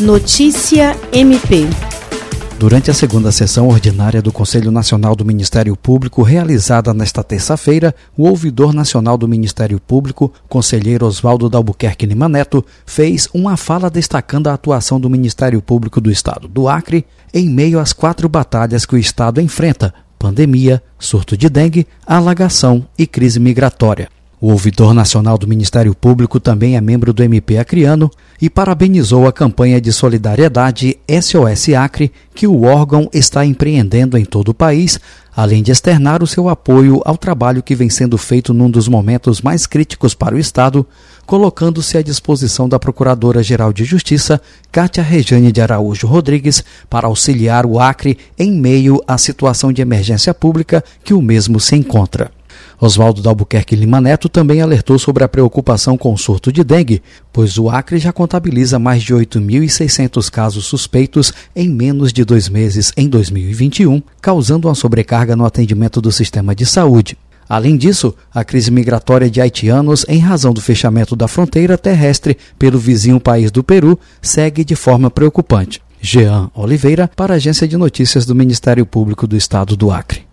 Notícia MP. Durante a segunda sessão ordinária do Conselho Nacional do Ministério Público, realizada nesta terça-feira, o ouvidor nacional do Ministério Público, conselheiro Oswaldo Dalbuquerque Lima Neto, fez uma fala destacando a atuação do Ministério Público do Estado do Acre em meio às quatro batalhas que o Estado enfrenta: pandemia, surto de dengue, alagação e crise migratória. O ouvidor nacional do Ministério Público também é membro do MP Acreano e parabenizou a campanha de solidariedade SOS Acre que o órgão está empreendendo em todo o país, além de externar o seu apoio ao trabalho que vem sendo feito num dos momentos mais críticos para o Estado, colocando-se à disposição da Procuradora-Geral de Justiça, Cátia Rejane de Araújo Rodrigues, para auxiliar o Acre em meio à situação de emergência pública que o mesmo se encontra. Oswaldo Dalbuquerque Lima Neto também alertou sobre a preocupação com o surto de dengue, pois o Acre já contabiliza mais de 8.600 casos suspeitos em menos de dois meses em 2021, causando uma sobrecarga no atendimento do sistema de saúde. Além disso, a crise migratória de haitianos, em razão do fechamento da fronteira terrestre pelo vizinho país do Peru, segue de forma preocupante. Jean Oliveira, para a Agência de Notícias do Ministério Público do Estado do Acre.